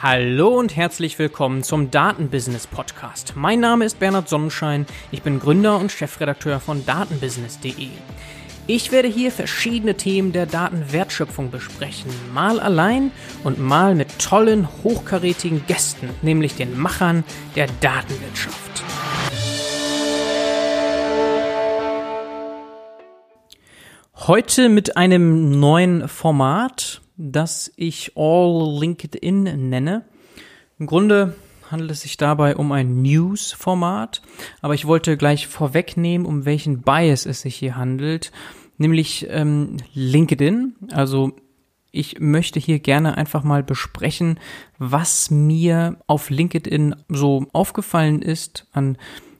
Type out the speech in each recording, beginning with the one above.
Hallo und herzlich willkommen zum Datenbusiness Podcast. Mein Name ist Bernhard Sonnenschein, ich bin Gründer und Chefredakteur von datenbusiness.de. Ich werde hier verschiedene Themen der Datenwertschöpfung besprechen, mal allein und mal mit tollen, hochkarätigen Gästen, nämlich den Machern der Datenwirtschaft. Heute mit einem neuen Format, das ich All LinkedIn nenne. Im Grunde handelt es sich dabei um ein News-Format, aber ich wollte gleich vorwegnehmen, um welchen Bias es sich hier handelt, nämlich ähm, LinkedIn. Also ich möchte hier gerne einfach mal besprechen, was mir auf LinkedIn so aufgefallen ist an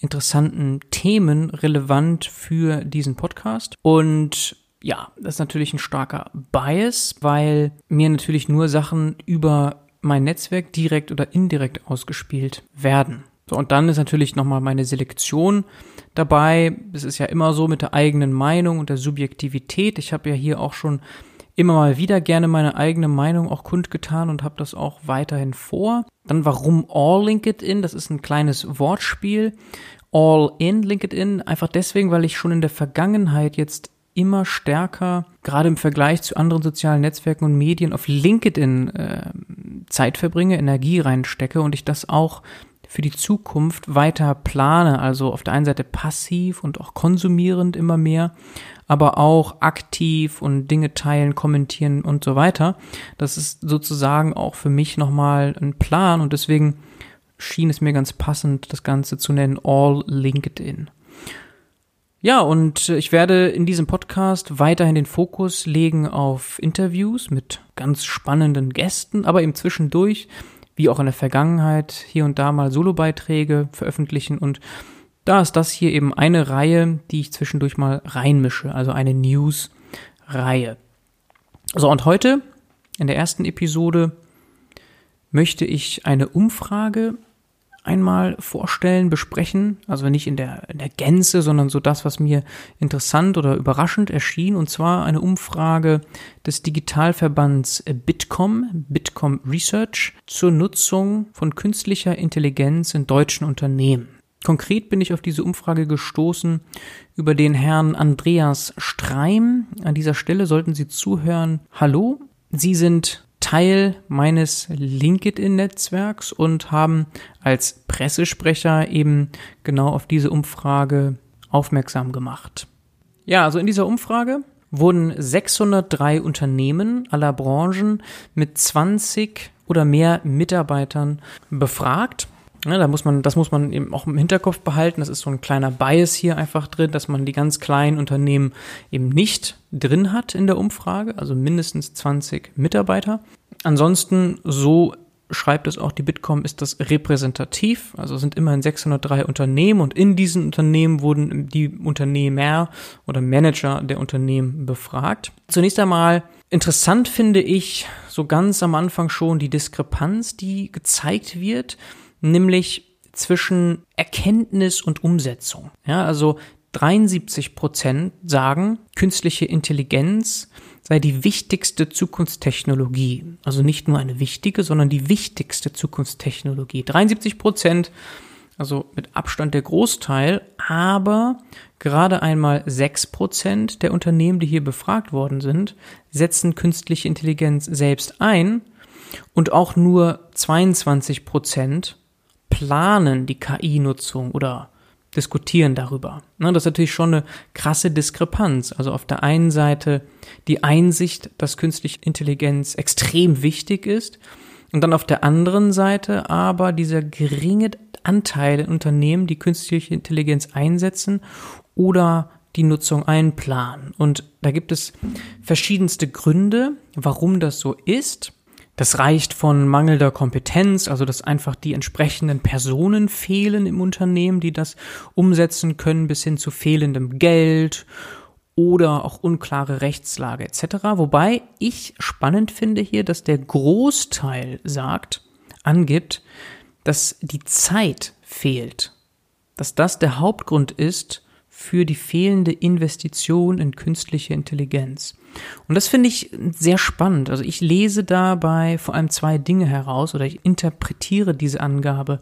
interessanten Themen relevant für diesen Podcast. Und ja, das ist natürlich ein starker Bias, weil mir natürlich nur Sachen über mein Netzwerk direkt oder indirekt ausgespielt werden. So, und dann ist natürlich nochmal meine Selektion dabei. Es ist ja immer so mit der eigenen Meinung und der Subjektivität. Ich habe ja hier auch schon immer mal wieder gerne meine eigene Meinung auch kundgetan und habe das auch weiterhin vor. Dann warum All LinkedIn? Das ist ein kleines Wortspiel. All in LinkedIn, einfach deswegen, weil ich schon in der Vergangenheit jetzt immer stärker, gerade im Vergleich zu anderen sozialen Netzwerken und Medien, auf LinkedIn äh, Zeit verbringe, Energie reinstecke und ich das auch für die Zukunft weiter plane. Also auf der einen Seite passiv und auch konsumierend immer mehr, aber auch aktiv und Dinge teilen, kommentieren und so weiter. Das ist sozusagen auch für mich nochmal ein Plan und deswegen schien es mir ganz passend, das Ganze zu nennen All LinkedIn. Ja, und ich werde in diesem Podcast weiterhin den Fokus legen auf Interviews mit ganz spannenden Gästen, aber eben zwischendurch, wie auch in der Vergangenheit, hier und da mal Solobeiträge veröffentlichen und da ist das hier eben eine Reihe, die ich zwischendurch mal reinmische, also eine News-Reihe. So, und heute, in der ersten Episode, möchte ich eine Umfrage einmal vorstellen, besprechen. Also nicht in der, in der Gänze, sondern so das, was mir interessant oder überraschend erschien. Und zwar eine Umfrage des Digitalverbands Bitkom, Bitkom Research, zur Nutzung von künstlicher Intelligenz in deutschen Unternehmen. Konkret bin ich auf diese Umfrage gestoßen über den Herrn Andreas Streim. An dieser Stelle sollten Sie zuhören. Hallo, Sie sind Teil meines LinkedIn-Netzwerks und haben als Pressesprecher eben genau auf diese Umfrage aufmerksam gemacht. Ja, also in dieser Umfrage wurden 603 Unternehmen aller Branchen mit 20 oder mehr Mitarbeitern befragt ja, da muss man, das muss man eben auch im Hinterkopf behalten. Das ist so ein kleiner Bias hier einfach drin, dass man die ganz kleinen Unternehmen eben nicht drin hat in der Umfrage, also mindestens 20 Mitarbeiter. Ansonsten, so schreibt es auch die Bitkom, ist das repräsentativ. Also sind immerhin 603 Unternehmen und in diesen Unternehmen wurden die Unternehmer oder Manager der Unternehmen befragt. Zunächst einmal interessant finde ich so ganz am Anfang schon die Diskrepanz, die gezeigt wird nämlich zwischen Erkenntnis und Umsetzung. Ja, also 73 Prozent sagen, künstliche Intelligenz sei die wichtigste Zukunftstechnologie. Also nicht nur eine wichtige, sondern die wichtigste Zukunftstechnologie. 73 Prozent, also mit Abstand der Großteil, aber gerade einmal 6 Prozent der Unternehmen, die hier befragt worden sind, setzen künstliche Intelligenz selbst ein und auch nur 22 Prozent planen die KI-Nutzung oder diskutieren darüber. Das ist natürlich schon eine krasse Diskrepanz. Also auf der einen Seite die Einsicht, dass künstliche Intelligenz extrem wichtig ist und dann auf der anderen Seite aber dieser geringe Anteil in Unternehmen, die künstliche Intelligenz einsetzen oder die Nutzung einplanen. Und da gibt es verschiedenste Gründe, warum das so ist. Das reicht von mangelnder Kompetenz, also dass einfach die entsprechenden Personen fehlen im Unternehmen, die das umsetzen können, bis hin zu fehlendem Geld oder auch unklare Rechtslage etc. Wobei ich spannend finde hier, dass der Großteil sagt, angibt, dass die Zeit fehlt, dass das der Hauptgrund ist für die fehlende Investition in künstliche Intelligenz. Und das finde ich sehr spannend. Also ich lese dabei vor allem zwei Dinge heraus oder ich interpretiere diese Angabe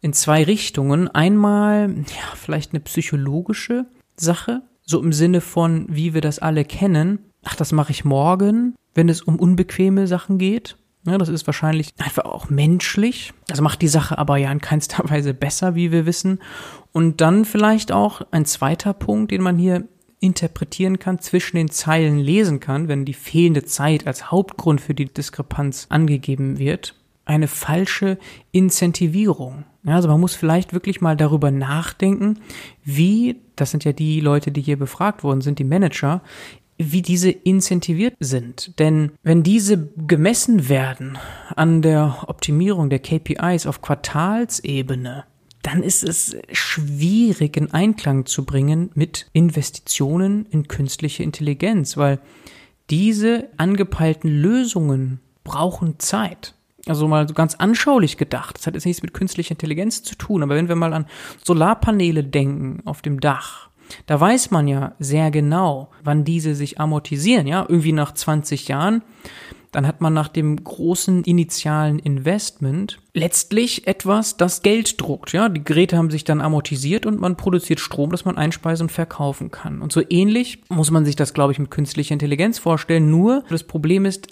in zwei Richtungen. Einmal, ja, vielleicht eine psychologische Sache, so im Sinne von, wie wir das alle kennen. Ach, das mache ich morgen, wenn es um unbequeme Sachen geht. Ja, das ist wahrscheinlich einfach auch menschlich. Das macht die Sache aber ja in keinster Weise besser, wie wir wissen. Und dann vielleicht auch ein zweiter Punkt, den man hier interpretieren kann, zwischen den Zeilen lesen kann, wenn die fehlende Zeit als Hauptgrund für die Diskrepanz angegeben wird. Eine falsche Incentivierung. Ja, also man muss vielleicht wirklich mal darüber nachdenken, wie, das sind ja die Leute, die hier befragt worden sind, die Manager, wie diese incentiviert sind. Denn wenn diese gemessen werden an der Optimierung der KPIs auf Quartalsebene, dann ist es schwierig in Einklang zu bringen mit Investitionen in künstliche Intelligenz, weil diese angepeilten Lösungen brauchen Zeit. Also mal so ganz anschaulich gedacht. Das hat jetzt nichts mit künstlicher Intelligenz zu tun, aber wenn wir mal an Solarpaneele denken auf dem Dach, da weiß man ja sehr genau, wann diese sich amortisieren, ja, irgendwie nach 20 Jahren. Dann hat man nach dem großen initialen Investment letztlich etwas, das Geld druckt. Ja, die Geräte haben sich dann amortisiert und man produziert Strom, das man einspeisen und verkaufen kann. Und so ähnlich muss man sich das, glaube ich, mit künstlicher Intelligenz vorstellen. Nur das Problem ist,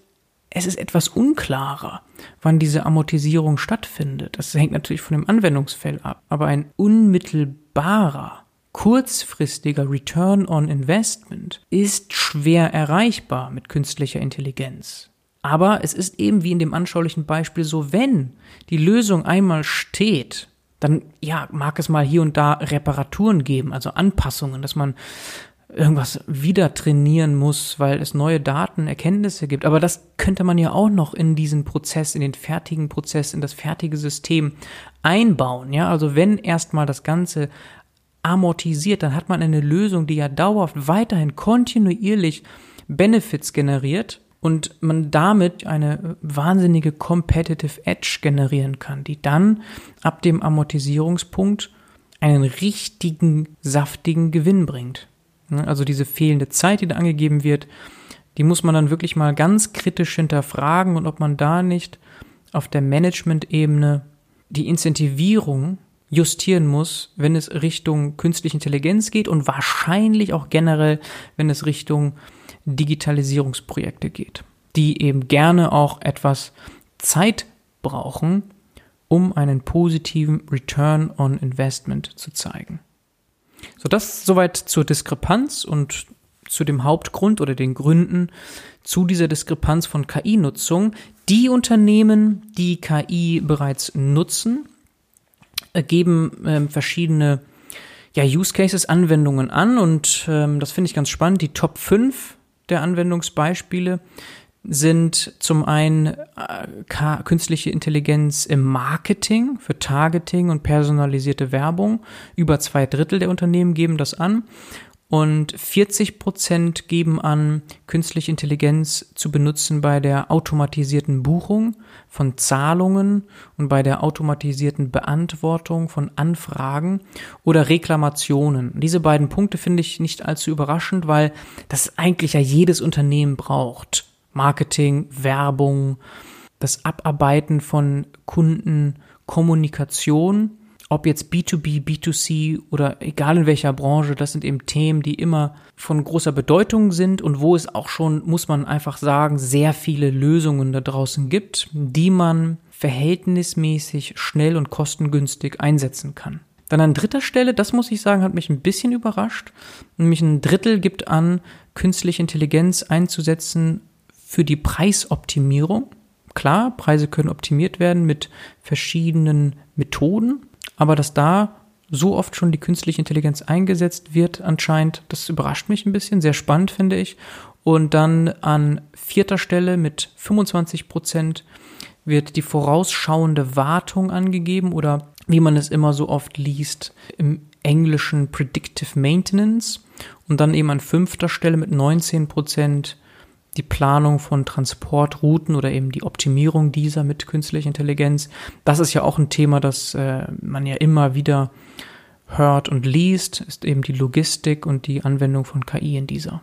es ist etwas unklarer, wann diese Amortisierung stattfindet. Das hängt natürlich von dem Anwendungsfall ab. Aber ein unmittelbarer kurzfristiger Return on Investment ist schwer erreichbar mit künstlicher Intelligenz. Aber es ist eben wie in dem anschaulichen Beispiel so, wenn die Lösung einmal steht, dann ja, mag es mal hier und da Reparaturen geben, also Anpassungen, dass man irgendwas wieder trainieren muss, weil es neue Daten, Erkenntnisse gibt. Aber das könnte man ja auch noch in diesen Prozess, in den fertigen Prozess, in das fertige System einbauen. Ja, also wenn erstmal das Ganze amortisiert, dann hat man eine Lösung, die ja dauerhaft weiterhin kontinuierlich Benefits generiert und man damit eine wahnsinnige Competitive Edge generieren kann, die dann ab dem Amortisierungspunkt einen richtigen, saftigen Gewinn bringt. Also diese fehlende Zeit, die da angegeben wird, die muss man dann wirklich mal ganz kritisch hinterfragen und ob man da nicht auf der Management-Ebene die Incentivierung justieren muss, wenn es Richtung künstliche Intelligenz geht und wahrscheinlich auch generell, wenn es Richtung Digitalisierungsprojekte geht, die eben gerne auch etwas Zeit brauchen, um einen positiven Return on Investment zu zeigen. So, das soweit zur Diskrepanz und zu dem Hauptgrund oder den Gründen zu dieser Diskrepanz von KI-Nutzung. Die Unternehmen, die KI bereits nutzen, geben ähm, verschiedene ja, Use Cases, Anwendungen an und ähm, das finde ich ganz spannend. Die Top 5 der Anwendungsbeispiele sind zum einen äh, künstliche Intelligenz im Marketing für Targeting und personalisierte Werbung. Über zwei Drittel der Unternehmen geben das an und 40 Prozent geben an, künstliche Intelligenz zu benutzen bei der automatisierten Buchung von Zahlungen und bei der automatisierten Beantwortung von Anfragen oder Reklamationen. Diese beiden Punkte finde ich nicht allzu überraschend, weil das eigentlich ja jedes Unternehmen braucht. Marketing, Werbung, das Abarbeiten von Kundenkommunikation ob jetzt B2B, B2C oder egal in welcher Branche, das sind eben Themen, die immer von großer Bedeutung sind und wo es auch schon, muss man einfach sagen, sehr viele Lösungen da draußen gibt, die man verhältnismäßig schnell und kostengünstig einsetzen kann. Dann an dritter Stelle, das muss ich sagen, hat mich ein bisschen überrascht, nämlich ein Drittel gibt an, künstliche Intelligenz einzusetzen für die Preisoptimierung. Klar, Preise können optimiert werden mit verschiedenen Methoden, aber dass da so oft schon die künstliche Intelligenz eingesetzt wird, anscheinend, das überrascht mich ein bisschen, sehr spannend finde ich. Und dann an vierter Stelle mit 25 Prozent wird die vorausschauende Wartung angegeben oder wie man es immer so oft liest, im Englischen Predictive Maintenance. Und dann eben an fünfter Stelle mit 19 Prozent die Planung von Transportrouten oder eben die Optimierung dieser mit künstlicher Intelligenz. Das ist ja auch ein Thema, das äh, man ja immer wieder hört und liest, ist eben die Logistik und die Anwendung von KI in dieser.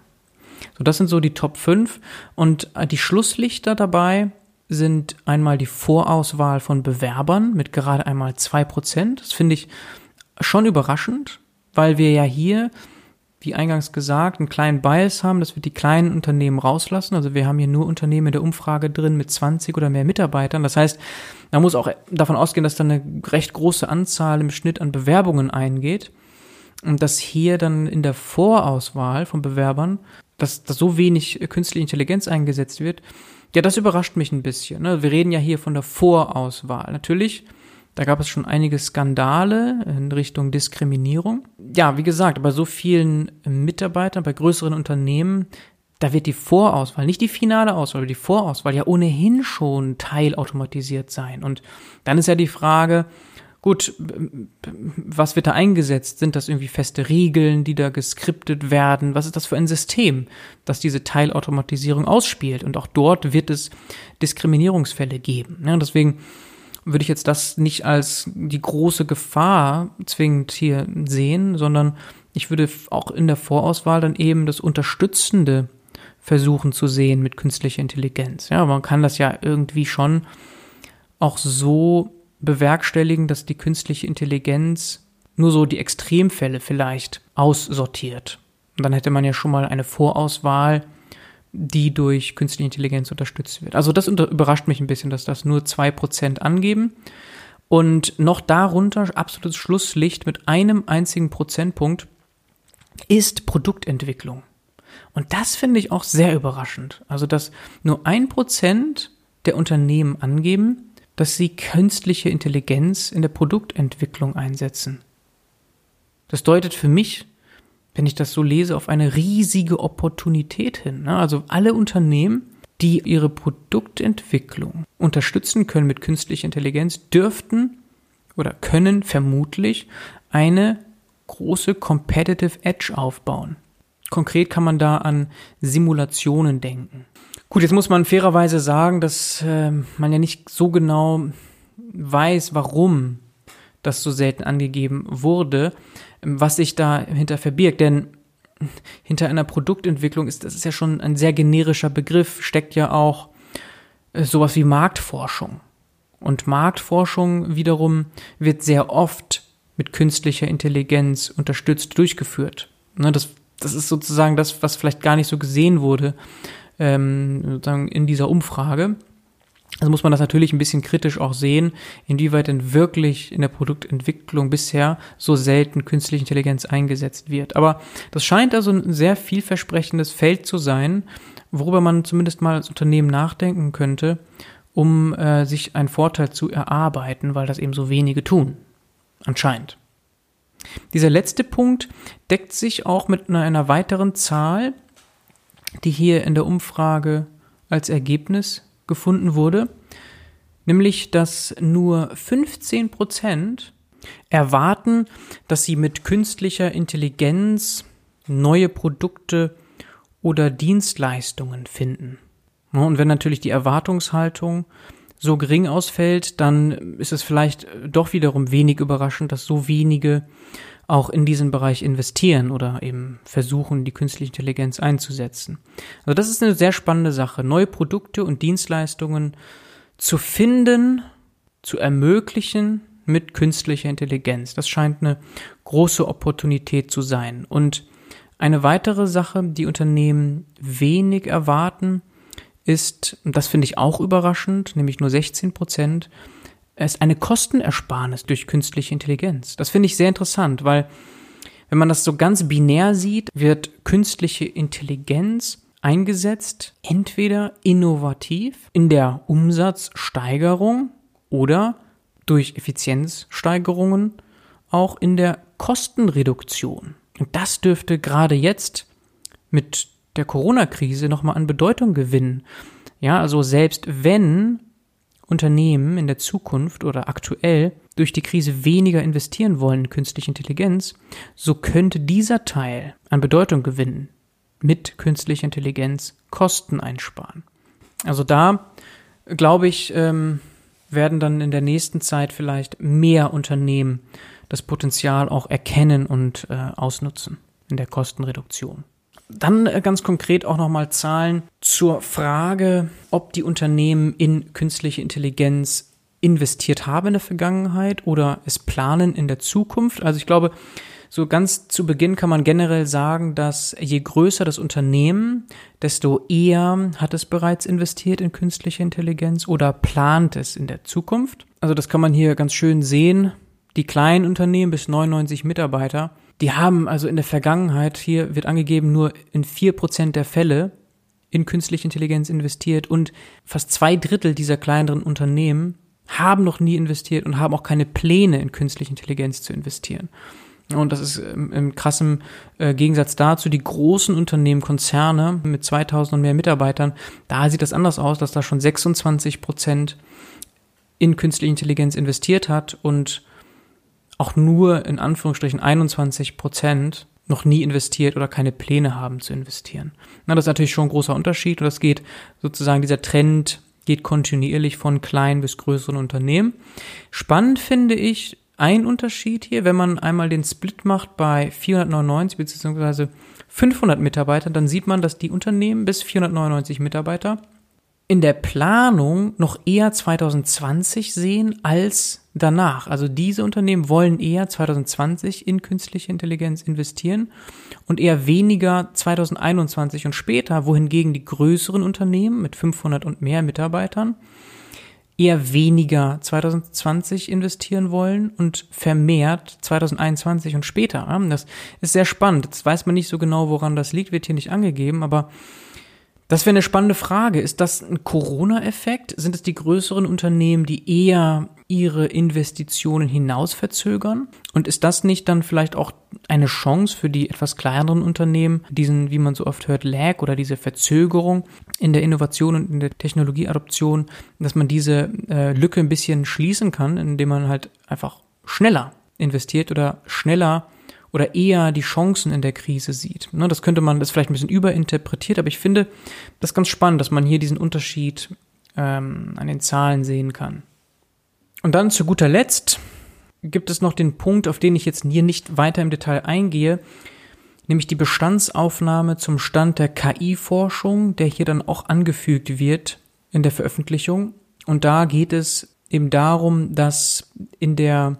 So, das sind so die Top 5 und äh, die Schlusslichter dabei sind einmal die Vorauswahl von Bewerbern mit gerade einmal 2%. Das finde ich schon überraschend, weil wir ja hier, wie eingangs gesagt, einen kleinen Bias haben, dass wir die kleinen Unternehmen rauslassen. Also wir haben hier nur Unternehmen in der Umfrage drin mit 20 oder mehr Mitarbeitern. Das heißt, man muss auch davon ausgehen, dass da eine recht große Anzahl im Schnitt an Bewerbungen eingeht. Und dass hier dann in der Vorauswahl von Bewerbern, dass, dass so wenig künstliche Intelligenz eingesetzt wird, ja, das überrascht mich ein bisschen. Ne? Wir reden ja hier von der Vorauswahl. Natürlich, da gab es schon einige Skandale in Richtung Diskriminierung. Ja, wie gesagt, bei so vielen Mitarbeitern, bei größeren Unternehmen, da wird die Vorauswahl, nicht die finale Auswahl, aber die Vorauswahl ja ohnehin schon teilautomatisiert sein. Und dann ist ja die Frage, gut, was wird da eingesetzt? Sind das irgendwie feste Regeln, die da geskriptet werden? Was ist das für ein System, das diese Teilautomatisierung ausspielt? Und auch dort wird es Diskriminierungsfälle geben. Ja, deswegen würde ich jetzt das nicht als die große Gefahr zwingend hier sehen, sondern ich würde auch in der Vorauswahl dann eben das Unterstützende versuchen zu sehen mit künstlicher Intelligenz. Ja, man kann das ja irgendwie schon auch so bewerkstelligen, dass die künstliche Intelligenz nur so die Extremfälle vielleicht aussortiert. Und dann hätte man ja schon mal eine Vorauswahl, die durch künstliche Intelligenz unterstützt wird. Also das überrascht mich ein bisschen, dass das nur zwei Prozent angeben. Und noch darunter, absolutes Schlusslicht mit einem einzigen Prozentpunkt, ist Produktentwicklung. Und das finde ich auch sehr überraschend. Also, dass nur ein Prozent der Unternehmen angeben, dass sie künstliche Intelligenz in der Produktentwicklung einsetzen. Das deutet für mich, wenn ich das so lese, auf eine riesige Opportunität hin. Ne? Also alle Unternehmen, die ihre Produktentwicklung unterstützen können mit künstlicher Intelligenz, dürften oder können vermutlich eine große Competitive Edge aufbauen. Konkret kann man da an Simulationen denken. Gut, jetzt muss man fairerweise sagen, dass äh, man ja nicht so genau weiß, warum das so selten angegeben wurde, was sich dahinter verbirgt. Denn hinter einer Produktentwicklung ist das ist ja schon ein sehr generischer Begriff, steckt ja auch äh, sowas wie Marktforschung. Und Marktforschung wiederum wird sehr oft mit künstlicher Intelligenz unterstützt durchgeführt. Ne, das, das ist sozusagen das, was vielleicht gar nicht so gesehen wurde ähm, sozusagen in dieser Umfrage. Also muss man das natürlich ein bisschen kritisch auch sehen, inwieweit denn wirklich in der Produktentwicklung bisher so selten künstliche Intelligenz eingesetzt wird. Aber das scheint also ein sehr vielversprechendes Feld zu sein, worüber man zumindest mal als Unternehmen nachdenken könnte, um äh, sich einen Vorteil zu erarbeiten, weil das eben so wenige tun. Anscheinend. Dieser letzte Punkt deckt sich auch mit einer, einer weiteren Zahl, die hier in der Umfrage als Ergebnis gefunden wurde, nämlich dass nur 15 Prozent erwarten, dass sie mit künstlicher Intelligenz neue Produkte oder Dienstleistungen finden. Und wenn natürlich die Erwartungshaltung so gering ausfällt, dann ist es vielleicht doch wiederum wenig überraschend, dass so wenige auch in diesen Bereich investieren oder eben versuchen, die künstliche Intelligenz einzusetzen. Also das ist eine sehr spannende Sache, neue Produkte und Dienstleistungen zu finden, zu ermöglichen mit künstlicher Intelligenz. Das scheint eine große Opportunität zu sein. Und eine weitere Sache, die Unternehmen wenig erwarten, ist, und das finde ich auch überraschend, nämlich nur 16 Prozent, ist eine Kostenersparnis durch künstliche Intelligenz. Das finde ich sehr interessant, weil wenn man das so ganz binär sieht, wird künstliche Intelligenz eingesetzt, entweder innovativ in der Umsatzsteigerung oder durch Effizienzsteigerungen auch in der Kostenreduktion. Und das dürfte gerade jetzt mit der Corona-Krise nochmal an Bedeutung gewinnen. Ja, also selbst wenn Unternehmen in der Zukunft oder aktuell durch die Krise weniger investieren wollen in künstliche Intelligenz, so könnte dieser Teil an Bedeutung gewinnen, mit künstlicher Intelligenz Kosten einsparen. Also da, glaube ich, ähm, werden dann in der nächsten Zeit vielleicht mehr Unternehmen das Potenzial auch erkennen und äh, ausnutzen in der Kostenreduktion. Dann äh, ganz konkret auch nochmal Zahlen zur Frage, ob die Unternehmen in künstliche Intelligenz investiert haben in der Vergangenheit oder es planen in der Zukunft. Also ich glaube, so ganz zu Beginn kann man generell sagen, dass je größer das Unternehmen, desto eher hat es bereits investiert in künstliche Intelligenz oder plant es in der Zukunft. Also das kann man hier ganz schön sehen. Die kleinen Unternehmen bis 99 Mitarbeiter, die haben also in der Vergangenheit, hier wird angegeben, nur in vier Prozent der Fälle in künstliche Intelligenz investiert und fast zwei Drittel dieser kleineren Unternehmen haben noch nie investiert und haben auch keine Pläne in künstliche Intelligenz zu investieren. Und das ist im, im krassen äh, Gegensatz dazu, die großen Unternehmen, Konzerne mit 2000 und mehr Mitarbeitern, da sieht das anders aus, dass da schon 26 Prozent in künstliche Intelligenz investiert hat und auch nur in Anführungsstrichen 21 Prozent noch nie investiert oder keine Pläne haben zu investieren. Na, das ist natürlich schon ein großer Unterschied und das geht sozusagen, dieser Trend geht kontinuierlich von kleinen bis größeren Unternehmen. Spannend finde ich, ein Unterschied hier, wenn man einmal den Split macht bei 499 bzw. 500 Mitarbeitern, dann sieht man, dass die Unternehmen bis 499 Mitarbeiter in der Planung noch eher 2020 sehen als danach. Also diese Unternehmen wollen eher 2020 in künstliche Intelligenz investieren und eher weniger 2021 und später, wohingegen die größeren Unternehmen mit 500 und mehr Mitarbeitern eher weniger 2020 investieren wollen und vermehrt 2021 und später. Das ist sehr spannend. Jetzt weiß man nicht so genau, woran das liegt, wird hier nicht angegeben, aber das wäre eine spannende Frage. Ist das ein Corona-Effekt? Sind es die größeren Unternehmen, die eher ihre Investitionen hinaus verzögern? Und ist das nicht dann vielleicht auch eine Chance für die etwas kleineren Unternehmen, diesen, wie man so oft hört, Lag oder diese Verzögerung in der Innovation und in der Technologieadoption, dass man diese äh, Lücke ein bisschen schließen kann, indem man halt einfach schneller investiert oder schneller oder eher die Chancen in der Krise sieht. Ne, das könnte man, das vielleicht ein bisschen überinterpretiert, aber ich finde das ganz spannend, dass man hier diesen Unterschied ähm, an den Zahlen sehen kann. Und dann zu guter Letzt gibt es noch den Punkt, auf den ich jetzt hier nicht weiter im Detail eingehe, nämlich die Bestandsaufnahme zum Stand der KI-Forschung, der hier dann auch angefügt wird in der Veröffentlichung. Und da geht es eben darum, dass in der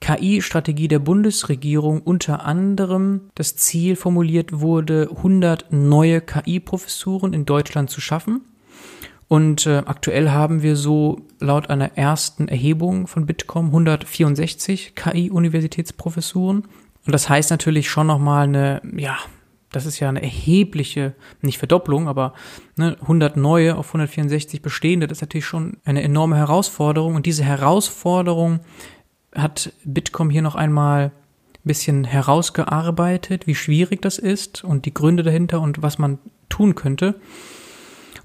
KI-Strategie der Bundesregierung unter anderem das Ziel formuliert wurde, 100 neue KI-Professuren in Deutschland zu schaffen. Und äh, aktuell haben wir so laut einer ersten Erhebung von Bitkom 164 KI-Universitätsprofessuren. Und das heißt natürlich schon nochmal eine, ja, das ist ja eine erhebliche, nicht Verdopplung, aber ne, 100 neue auf 164 bestehende, das ist natürlich schon eine enorme Herausforderung. Und diese Herausforderung hat Bitkom hier noch einmal ein bisschen herausgearbeitet, wie schwierig das ist und die Gründe dahinter und was man tun könnte.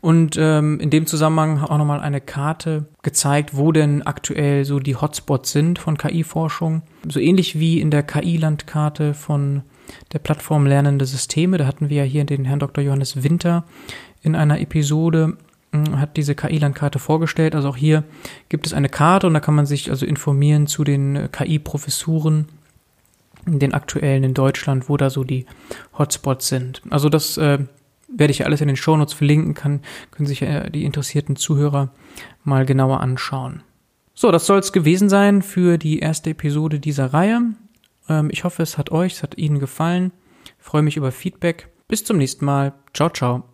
Und ähm, in dem Zusammenhang auch nochmal eine Karte gezeigt, wo denn aktuell so die Hotspots sind von KI-Forschung. So ähnlich wie in der KI-Landkarte von der Plattform Lernende Systeme. Da hatten wir ja hier den Herrn Dr. Johannes Winter in einer Episode hat diese KI-Landkarte vorgestellt. Also auch hier gibt es eine Karte und da kann man sich also informieren zu den äh, KI-Professuren, den aktuellen in Deutschland, wo da so die Hotspots sind. Also das äh, werde ich alles in den Shownotes verlinken, kann, können sich äh, die interessierten Zuhörer mal genauer anschauen. So, das soll es gewesen sein für die erste Episode dieser Reihe. Ähm, ich hoffe, es hat euch, es hat Ihnen gefallen. Ich freue mich über Feedback. Bis zum nächsten Mal. Ciao, ciao.